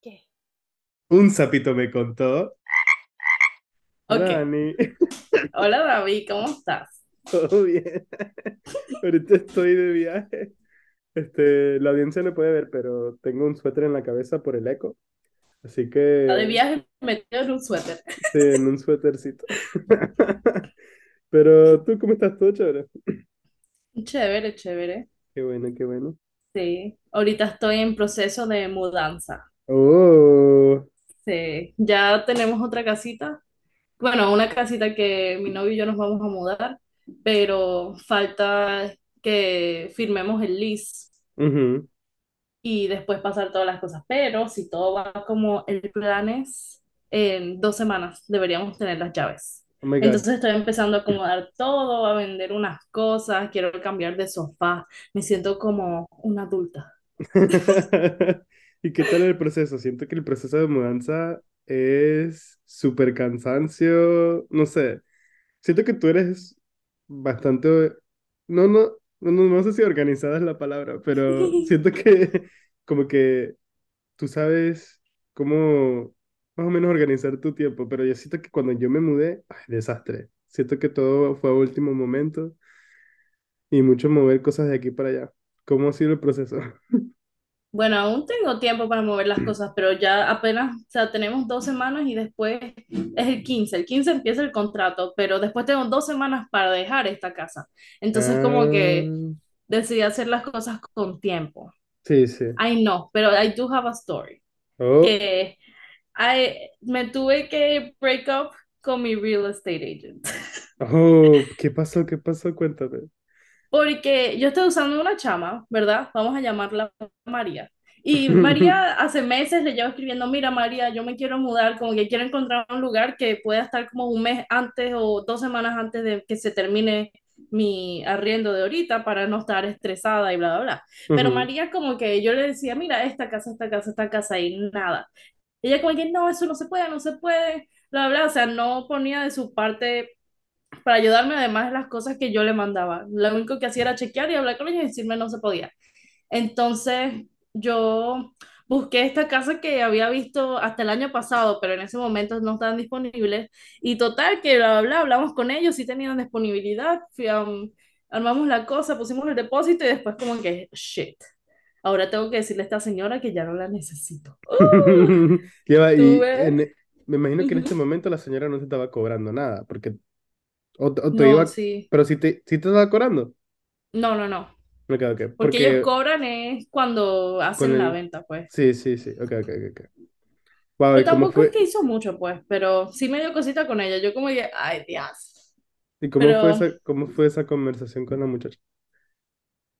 ¿Qué? Un sapito me contó. Ok. Dani, Hola David, ¿cómo estás? todo bien. Ahorita estoy de viaje. Este, la audiencia no puede ver, pero tengo un suéter en la cabeza por el eco. Así Está de que, viaje metido en un suéter. sí, en un suétercito. Pero tú, ¿cómo estás? ¿Todo chévere? Chévere, chévere. Qué bueno, qué bueno. Sí. Ahorita estoy en proceso de mudanza. Oh, Sí. Ya tenemos otra casita. Bueno, una casita que mi novio y yo nos vamos a mudar, pero falta que firmemos el lease ujú. y después pasar todas las cosas. Pero si todo va como el plan es, en dos semanas deberíamos tener las llaves. Oh. Entonces estoy empezando a acomodar todo, a vender unas cosas, quiero cambiar de sofá, me siento como una adulta. ¿Y qué tal el proceso? Siento que el proceso de mudanza es súper cansancio, no sé. Siento que tú eres bastante, no, no, no, no, sé si organizada es la palabra, pero siento que como que tú sabes cómo más o menos organizar tu tiempo, pero yo siento que cuando yo me mudé, ay, desastre. Siento que todo fue a último momento y mucho mover cosas de aquí para allá. ¿Cómo ha sido el proceso? Bueno, aún tengo tiempo para mover las cosas, pero ya apenas, o sea, tenemos dos semanas y después es el quince El 15 empieza el contrato, pero después tengo dos semanas para dejar esta casa. Entonces como que Ah, decidí hacer las cosas con tiempo. sí, sí. I know, pero I do have a story. Oh, Que I, me tuve que break up con mi real estate agent. oh, ¿qué pasó? ¿Qué pasó? Cuéntame. Porque yo estoy usando una chama, ¿verdad? Vamos a llamarla María. Y María hace meses le llevo escribiendo, mira María, yo me quiero mudar, como que quiero encontrar un lugar que pueda estar como un mes antes o dos semanas antes de que se termine mi arriendo de ahorita para no estar estresada y bla, bla, bla. Pero. María como que yo le decía, mira, esta casa, esta casa, esta casa y nada. Ella como que no, eso no se puede, no se puede, bla, bla, o sea, no ponía de su parte para ayudarme además de las cosas que yo le mandaba. Lo único que hacía era chequear y hablar con ella y decirme no se podía. Entonces yo busqué esta casa que había visto hasta el año pasado, pero en ese momento no estaban disponibles. Y total, que bla, bla, bla, hablamos con ellos, sí tenían disponibilidad, fui, um, armamos la cosa, pusimos el depósito y después como que, shit, ahora tengo que decirle a esta señora que ya no la necesito. ¡Uh! ¿Qué va? Y en- me imagino que en este momento la señora no te estaba cobrando nada, porque, o, o te No, iba, sí. pero sí te, sí te estaba cobrando. No, no, no. Ok, ok, Porque ellos porque cobran es cuando hacen la venta, pues. sí, sí, sí, ok, ok, ok. Wow, Pero ¿y cómo tampoco es que hizo mucho, pues, pero sí me dio cosita con ella. Yo como que, ay, Dios. y cómo fue Pero, esa, cómo fue esa conversación con la muchacha?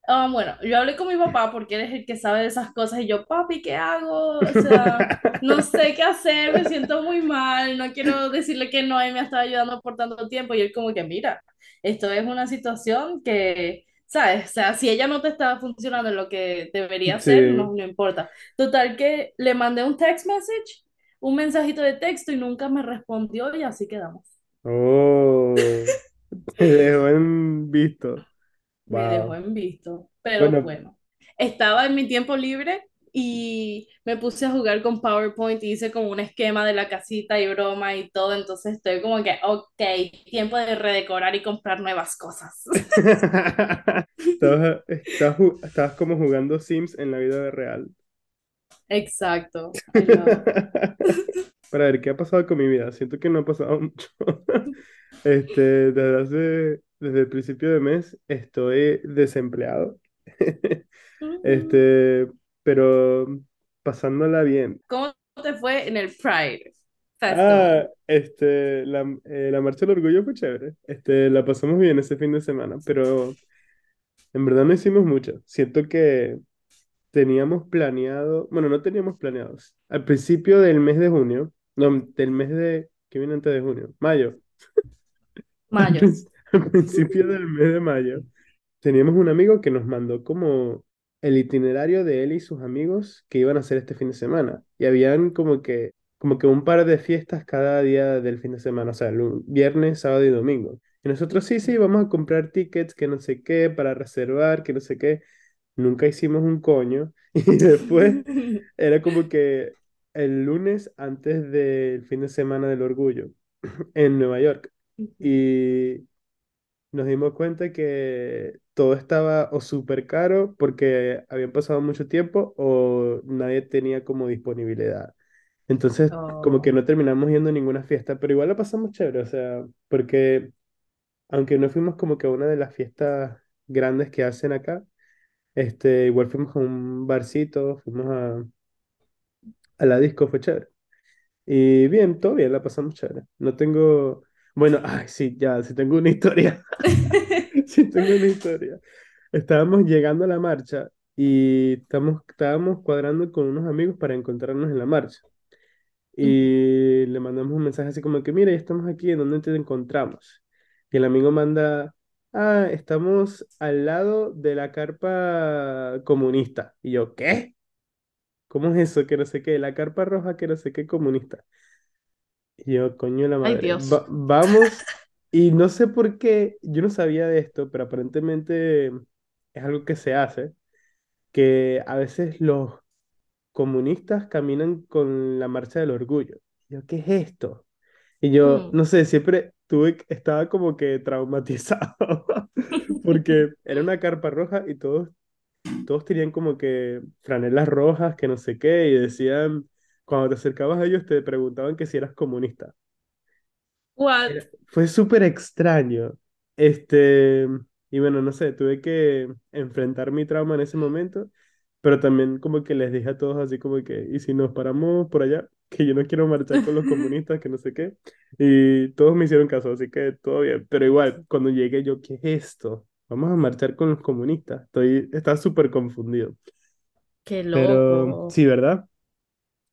Ah, bueno, yo hablé con mi papá porque él es el que sabe de esas cosas y yo, papi, ¿qué hago? O sea, no sé qué hacer, me siento muy mal, no quiero decirle que no, él me ha estado ayudando por tanto tiempo y él como que, mira, esto es una situación que... ¿Sabes? O sea, si ella no te está funcionando en lo que debería hacer, Sí. no, no importa. Total que le mandé un text message, un mensajito de texto y nunca me respondió y así quedamos. Oh, te dejó en visto. Me dejó en visto, pero Bueno, bueno. Estaba en mi tiempo libre y me puse a jugar con PowerPoint y hice como un esquema de la casita y broma y todo, entonces estoy como que, ok, tiempo de redecorar y comprar nuevas cosas. estabas, estabas, ju- estabas como jugando Sims en la vida real. Exacto. Para ver qué ha pasado con mi vida. Siento que no ha pasado mucho. Este, desde hace, desde el principio de mes estoy desempleado. Ujú. Este, pero pasándola bien. ¿Cómo te fue en el Pride Ah, este, la, eh, la marcha del orgullo fue chévere. Este, la pasamos bien ese fin de semana, pero en verdad no hicimos mucho. Siento que teníamos planeado, bueno, no teníamos planeados. Al principio del mes de junio, no, del mes de, ¿qué viene antes de junio? Mayo. Mayo. al principio del mes de mayo, teníamos un amigo que nos mandó como el itinerario de él y sus amigos que iban a hacer este fin de semana. Y habían como que, como que un par de fiestas cada día del fin de semana, o sea, lu- viernes, sábado y domingo. Y nosotros sí, sí, vamos a comprar tickets, que no sé qué, para reservar, que no sé qué. Nunca hicimos un coño. Y después era como que el lunes antes del fin de semana del orgullo en Nueva York. Y nos dimos cuenta que todo estaba o súper caro porque habían pasado mucho tiempo o nadie tenía como disponibilidad. Entonces, como que Oh. no terminamos yendo a ninguna fiesta, pero igual la pasamos chévere, o sea, porque aunque no fuimos como que a una de las fiestas grandes que hacen acá, este, igual fuimos a un barcito, fuimos a, a la disco, fue chévere. Y bien, todo bien, la pasamos chévere. No tengo, bueno, ay, sí, ya, sí tengo una historia, sí tengo una historia. Estábamos llegando a la marcha y estamos, estábamos cuadrando con unos amigos para encontrarnos en la marcha. Y le mandamos un mensaje así como que, mira, ya estamos aquí, ¿en dónde te encontramos? Y el amigo manda, ah, estamos al lado de la carpa comunista. Y yo, ¿qué? ¿Cómo es eso? Que no sé qué, la carpa roja que no sé qué comunista. Y yo, coño de la Ay, madre, Dios. va- vamos, y no sé por qué, yo no sabía de esto, pero aparentemente es algo que se hace, que a veces los comunistas caminan con la marcha del orgullo. Y yo, ¿qué es esto? Y yo, Mm. no sé, siempre tuve, estaba como que traumatizado, porque era una carpa roja y todos, todos tenían como que franelas rojas, que no sé qué, y decían, cuando te acercabas a ellos te preguntaban que si eras comunista. What? Era- fue súper extraño. Este, y bueno, no sé, tuve que enfrentar mi trauma en ese momento, pero también como que les dije a todos así como que, ¿y si nos paramos por allá? Que yo no quiero marchar con los comunistas, que no sé qué. Y todos me hicieron caso, así que todo bien. Pero igual, cuando llegué yo, ¿qué es esto? Vamos a marchar con los comunistas. Estoy, estaba súper confundido. Qué Pero loco. sí, ¿verdad?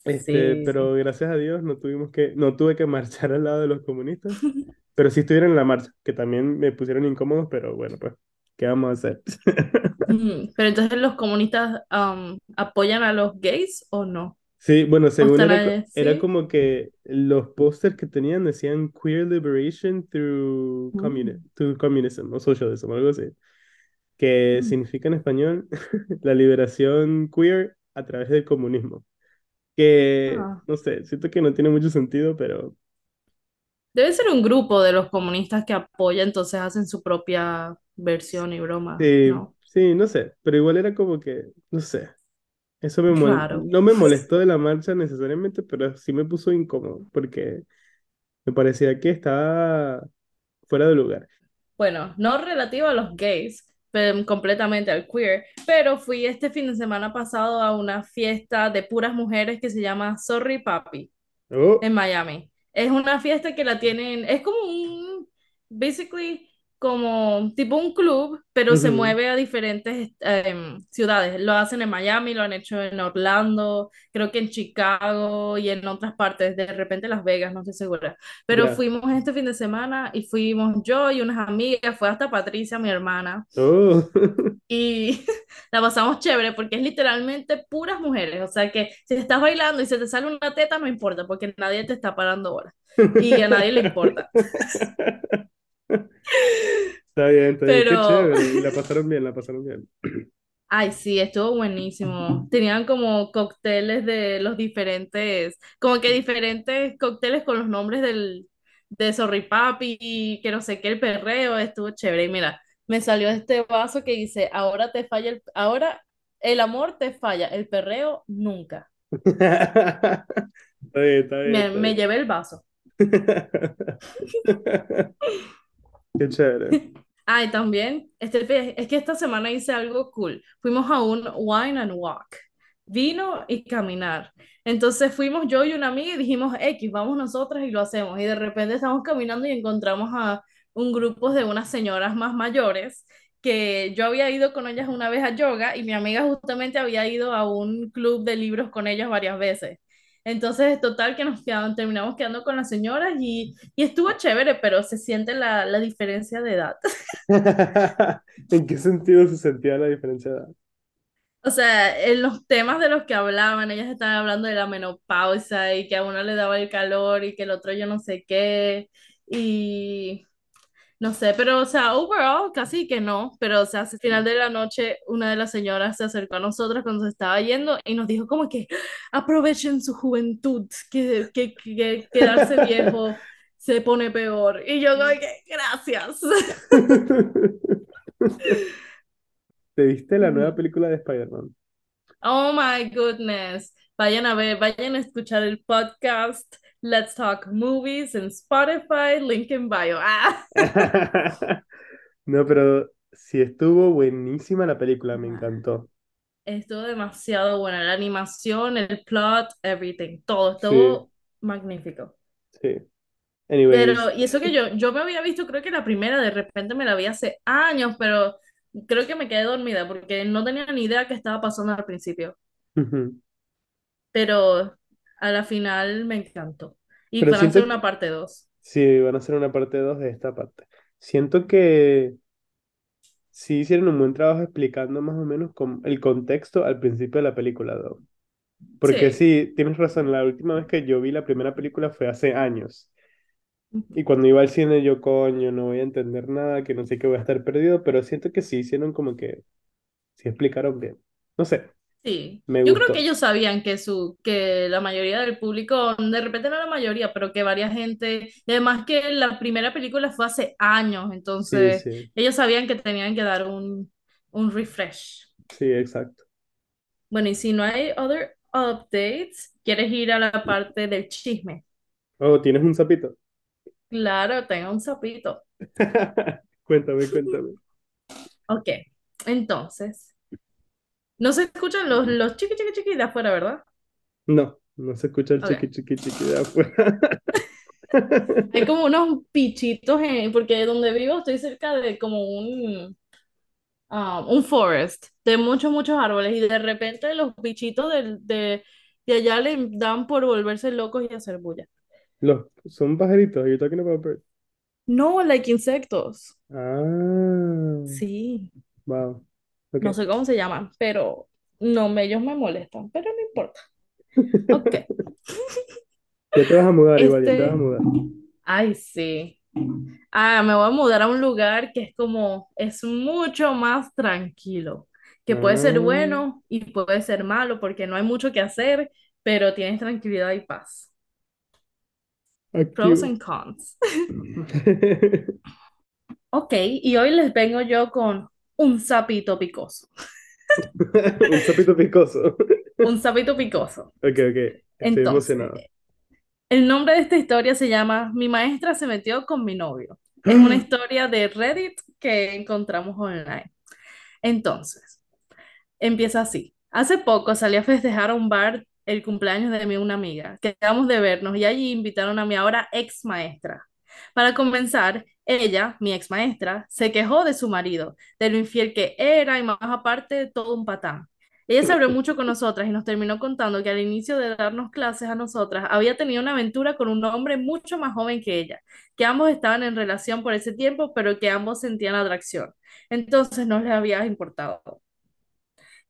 Este, Sí. pero gracias a Dios no tuvimos que, no tuve que marchar al lado de los comunistas. Pero sí estuvieron en la marcha, que también me pusieron incómodos, pero bueno, pues, ¿qué vamos a hacer? Mm, Pero entonces los comunistas um, apoyan a los gays o no? Sí, bueno, ¿O según era, era como que los pósters que tenían decían Queer Liberation through, communi- Mm, through Communism o Socialism, algo así, que mm. significa en español la liberación queer a través del comunismo. Que, Ah. no sé, siento que no tiene mucho sentido, pero Debe ser un grupo de los comunistas que apoya, entonces hacen su propia versión y broma, sí, ¿no? sí, no sé, pero igual era como que, no sé. Eso me Raro. no me molestó de la marcha necesariamente, pero sí me puso incómodo porque me parecía que estaba fuera de lugar. Bueno, no relativo a los gays, completamente al queer, pero fui este fin de semana pasado a una fiesta de puras mujeres que se llama Sorry Papi. Oh, en Miami. Es una fiesta que la tienen, es como un, basically, como tipo un club, pero se ujú, mueve a diferentes em, ciudades. Lo hacen en Miami, lo han hecho en Orlando, creo que en Chicago y en otras partes, de repente Las Vegas, no estoy segura. Pero ya. fuimos este fin de semana y fuimos yo y unas amigas, fue hasta Patricia, mi hermana. Oh. Y la pasamos chévere porque es literalmente puras mujeres. O sea que si estás bailando y se te sale una teta, no importa porque nadie te está parando bola. Y a nadie le importa. Está bien, está bien, qué Pero, chévere. Y la pasaron bien, la pasaron bien. ay, sí, estuvo buenísimo. Tenían como cócteles de los diferentes, como que diferentes cócteles con los nombres del, de Sorry Papi y que no sé qué, el perreo. Estuvo chévere. Y mira, me salió este vaso que dice, ahora te falla el, ahora el amor te falla, el perreo nunca. Está bien, está bien, Me, está me llevé el vaso. Qué chévere. Ay, también, este, es que esta semana hice algo cool. Fuimos a un wine and walk, vino y caminar. Entonces fuimos yo y una amiga y dijimos, X, vamos nosotras y lo hacemos. Y de repente estamos caminando y encontramos a un grupo de unas señoras más mayores que yo había ido con ellas una vez a yoga y mi amiga justamente había ido a un club de libros con ellas varias veces. Entonces, total que nos quedamos, terminamos quedando con las señoras y, y estuvo chévere, pero se siente la, la diferencia de edad. ¿En qué sentido se sentía la diferencia de edad? O sea, en los temas de los que hablaban, ellas estaban hablando de la menopausia y que a uno le daba el calor y que el otro yo no sé qué. Y no sé, pero o sea, overall casi que no. Pero o sea, al final de la noche, una de las señoras se acercó a nosotras cuando se estaba yendo y nos dijo como que aprovechen su juventud, que, que, que quedarse viejo se pone peor. Y yo como que, gracias. ¿Te viste la nueva película de Spider-Man? Oh my goodness. Vayan a ver, vayan a escuchar el podcast Let's Talk Movies en Spotify, link in bio. Ah. No, pero sí estuvo buenísima la película, me encantó. Estuvo demasiado buena. La animación, el plot, everything. Todo estuvo magnífico. Sí. Pero, y eso que yo, yo me había visto, creo que la primera, de repente me la vi hace años, pero creo que me quedé dormida porque no tenía ni idea qué estaba pasando al principio. Pero a la final me encantó. Y van a hacer una parte 2. Sí, van a hacer una parte 2 de esta parte. Siento que sí hicieron un buen trabajo explicando más o menos el contexto al principio de la película, ¿no? Porque sí. sí, tienes razón, la última vez que yo vi la primera película fue hace años. Y cuando iba al cine yo, coño, no voy a entender nada, que no sé qué voy a estar perdido, pero siento que sí hicieron como que, sí explicaron bien. No sé. Sí, yo creo que ellos sabían que, su, que la mayoría del público, de repente no la mayoría, pero que varias gente, y además que la primera película fue hace años, entonces ellos sabían que tenían que dar un, un refresh. Sí, exacto. Bueno, y si no hay other updates, ¿quieres ir a la parte del chisme? Oh, ¿tienes un sapito? Claro, tengo un sapito. cuéntame, cuéntame. Ok, entonces, no se escuchan los, los chiqui chiqui chiqui de afuera, ¿verdad? No, no se escucha el chiqui chiqui chiqui de afuera. Hay como unos pichitos, en, porque donde vivo estoy cerca de como un, um, un forest de muchos, muchos árboles y de repente los bichitos de, de, de allá le dan por volverse locos y hacer bulla. Los, son pajaritos. You talking about birds? No, like insectos. Ah. Sí. Wow. No sé cómo se llaman, pero no, ellos me molestan, pero no importa. Ok. ya te vas a mudar, igual, ya te vas a este, mudar. Ay, sí. Ah, me voy a mudar a un lugar que es como, es mucho más tranquilo, que puede ser ah. bueno y puede ser malo porque no hay mucho que hacer, pero tienes tranquilidad y paz. Pros and cons. ok, y hoy les vengo yo con un sapito picoso. un sapito picoso. un sapito picoso. Ok, ok. Estoy emocionado. El nombre de esta historia se llama Mi maestra se metió con mi novio. Es una historia de Reddit que encontramos online. Entonces, empieza así. Hace poco salí a festejar a un bar el cumpleaños de mi una amiga. Quedamos de vernos y allí invitaron a mi ahora ex maestra. Para comenzar, ella, mi ex maestra, se quejó de su marido, de lo infiel que era y más aparte todo un patán. Ella se abrió mucho con nosotras y nos terminó contando que al inicio de darnos clases a nosotras había tenido una aventura con un hombre mucho más joven que ella, que ambos estaban en relación por ese tiempo, pero que ambos sentían atracción. Entonces no les había importado.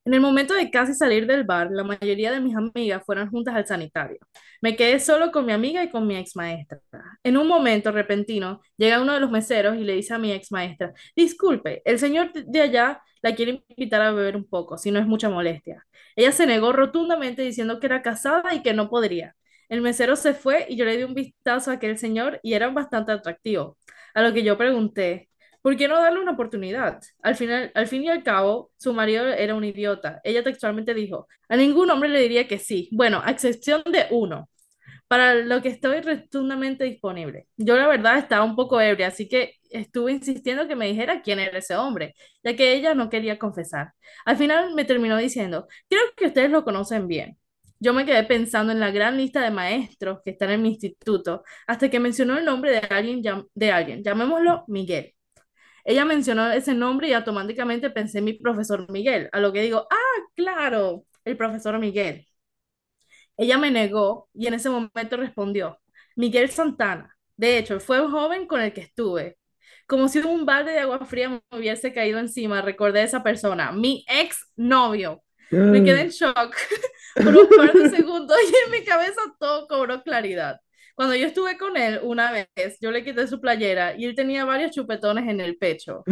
En el momento de casi salir del bar, la mayoría de mis amigas fueron juntas al sanitario. Me quedé solo con mi amiga y con mi ex maestra. En un momento repentino, llega uno de los meseros y le dice a mi ex maestra, disculpe, el señor de allá la quiere invitar a beber un poco, si no es mucha molestia. Ella se negó rotundamente diciendo que era casada y que no podría. El mesero se fue y yo le di un vistazo a aquel señor y era bastante atractivo. A lo que yo pregunté, ¿Por qué no darle una oportunidad? Al final, al fin y al cabo, su marido era un idiota. Ella textualmente dijo, a ningún hombre le diría que sí. Bueno, a excepción de uno, para lo que estoy rotundamente disponible. Yo la verdad estaba un poco ebria, así que estuve insistiendo que me dijera quién era ese hombre, ya que ella no quería confesar. Al final me terminó diciendo, creo que ustedes lo conocen bien. Yo me quedé pensando en la gran lista de maestros que están en mi instituto, hasta que mencionó el nombre de alguien, de alguien llamémoslo Miguel. Ella mencionó ese nombre y automáticamente pensé en mi profesor Miguel, a lo que digo, ah, claro, el profesor Miguel. Ella me negó y en ese momento respondió, Miguel Santana. De hecho, fue un joven con el que estuve. Como si un balde de agua fría me hubiese caído encima, recordé a esa persona, mi ex novio. Me quedé en shock por un par de segundos y en mi cabeza todo cobró claridad. Cuando yo estuve con él una vez, yo le quité su playera y él tenía varios chupetones en el pecho.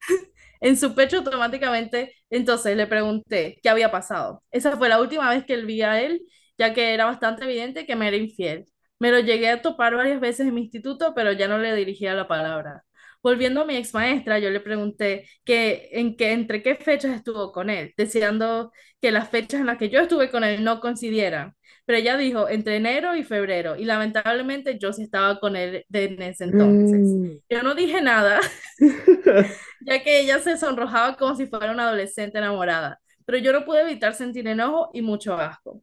en su pecho automáticamente. Entonces le pregunté qué había pasado. Esa fue la última vez que él vi a él, ya que era bastante evidente que me era infiel. Me lo llegué a topar varias veces en mi instituto, pero ya no le dirigía la palabra. Volviendo a mi ex maestra, yo le pregunté que, en qué, entre qué fechas estuvo con él, deseando que las fechas en las que yo estuve con él no coincidieran. Pero ella dijo entre enero y febrero, y lamentablemente yo sí estaba con él en ese entonces. Yo no dije nada, ya que ella se sonrojaba como si fuera una adolescente enamorada, pero yo no pude evitar sentir enojo y mucho asco.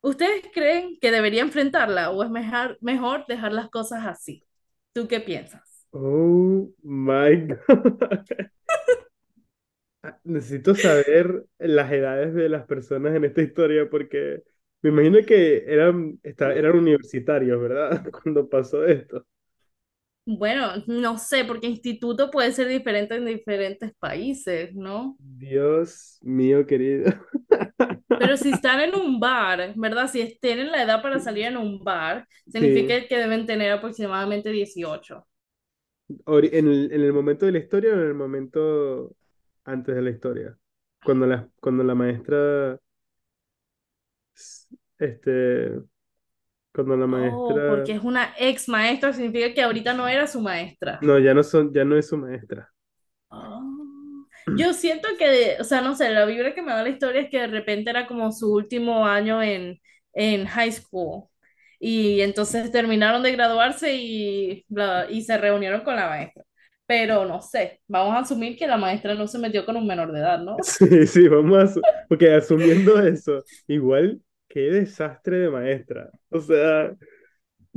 ¿Ustedes creen que debería enfrentarla o es mejor, mejor dejar las cosas así? ¿Tú qué piensas? Oh my God. Necesito saber las edades de las personas en esta historia porque me imagino que eran, eran universitarios, ¿verdad? Cuando pasó esto. Bueno, no sé, porque instituto puede ser diferente en diferentes países, ¿no? Dios mío querido. Pero si están en un bar, ¿verdad? Si tienen la edad para salir en un bar, Sí. significa que deben tener aproximadamente 18. ¿En el, en el momento de la historia o en el momento antes de la historia? Cuando la, cuando la maestra, este, cuando la Oh, maestra, porque es una ex maestra, significa que ahorita no era su maestra. no, ya no son, ya no es su maestra. Ah, Yo siento que, o sea, no sé, la vibra que me da la historia es que de repente era como su último año en, en high school. Y entonces terminaron de graduarse y, bla- y se reunieron con la maestra. Pero no sé, vamos a asumir que la maestra no se metió con un menor de edad, ¿no? Sí, sí, vamos a, porque asumiendo eso, igual, qué desastre de maestra. O sea,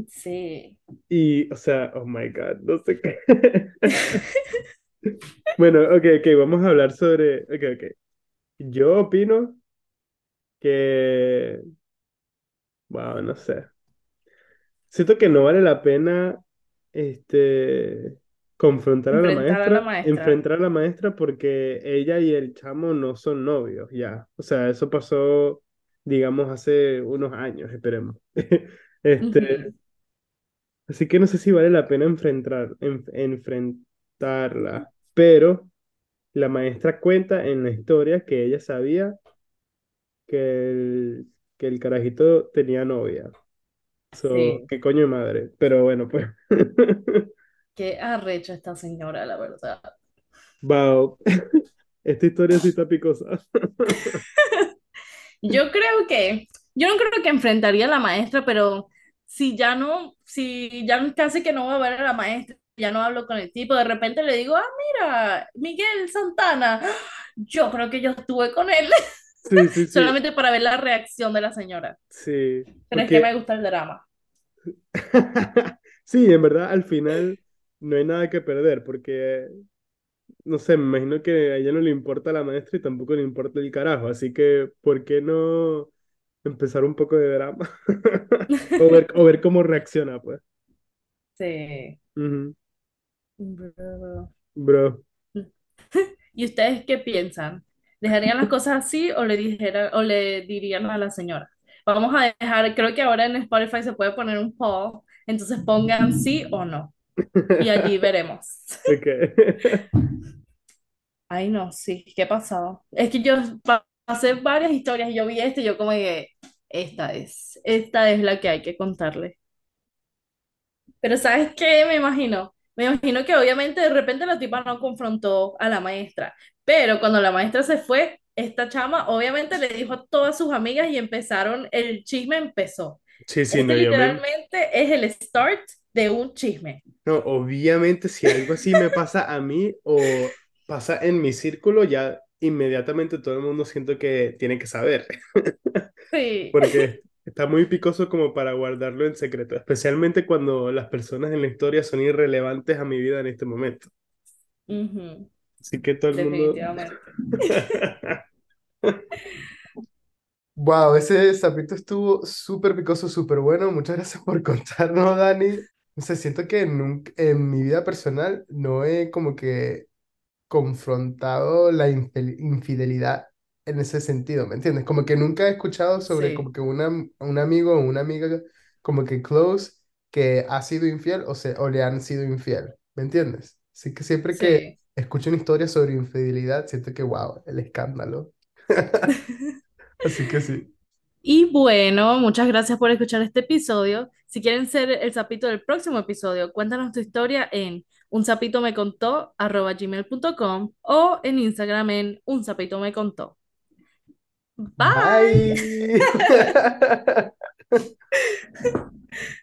Sí. y, o sea, oh my God, no sé qué. Bueno, ok, ok, vamos a hablar sobre, ok, ok. Yo opino que, wow, no sé. Siento que no vale la pena, este, confrontar a la Enfrentar a la maestra, maestra. enfrentar a la maestra porque ella y el chamo no son novios, ya. O sea, eso pasó, digamos, hace unos años, esperemos. Este, así que no sé si vale la pena enfrentar, en- enfrentarla, pero la maestra cuenta en la historia que ella sabía que el, que el carajito tenía novia. So, Sí. qué coño de madre. Pero bueno, pues. Qué arrecha esta señora, la verdad. Wow. Esta historia sí está picosa. Yo creo que, yo no creo que enfrentaría a la maestra, pero si ya no, si ya casi que no voy a ver a la maestra, ya no hablo con el tipo, de repente le digo, ah, mira, Miguel Santana, yo creo que yo estuve con él, Sí, sí, sí. solamente para ver la reacción de la señora. Sí. Pero es que Porque. me gusta el drama. Sí, en verdad, al final no hay nada que perder. Porque, no sé, me imagino que a ella no le importa la maestra y tampoco le importa el carajo. Así que, ¿por qué no empezar un poco de drama? O ver, o ver cómo reacciona, pues. Sí. Ujú. Bro. Bro. ¿Y ustedes qué piensan? ¿Dejarían las cosas así o le dijera, o le dirían a la señora? Vamos a dejar, creo que ahora en Spotify se puede poner un poll, entonces pongan sí o no y allí veremos. Ok. Ay, no, sí, ¿qué pasó? Es que yo pa- pasé varias historias y yo vi este y yo como que esta es, esta es la que hay que contarle. Pero ¿sabes qué? Me imagino. Me imagino que obviamente de repente la tipa no confrontó a la maestra, pero cuando la maestra se fue, esta chama obviamente le dijo a todas sus amigas y empezaron, el chisme empezó. Sí, sí, Este no, yo me... literalmente es el start de un chisme. No, obviamente si algo así me pasa a mí o pasa en mi círculo, ya inmediatamente todo el mundo siento que tiene que saber, Sí. porque está muy picoso como para guardarlo en secreto, especialmente cuando las personas en la historia son irrelevantes a mi vida en este momento. Ujú, Así que todo el mundo... definitivamente. Wow, ese sapito estuvo súper picoso, súper bueno. Muchas gracias por contarnos, Dani. No sé, siento que nunca, en mi vida personal no he como que confrontado la infidelidad en ese sentido, ¿me entiendes? Como que nunca he escuchado sobre como Sí, que una, un amigo o una amiga como que close que ha sido infiel o, se, o le han sido infiel, ¿me entiendes? Así que siempre que sí. Escucho una historia sobre infidelidad, siento que, wow, el escándalo. Así que sí. Y bueno, muchas gracias por escuchar este episodio. Si quieren ser el sapito del próximo episodio, cuéntanos tu historia en un sapito me contó gmail.com o en Instagram en un sapito me contó. Bye. Bye.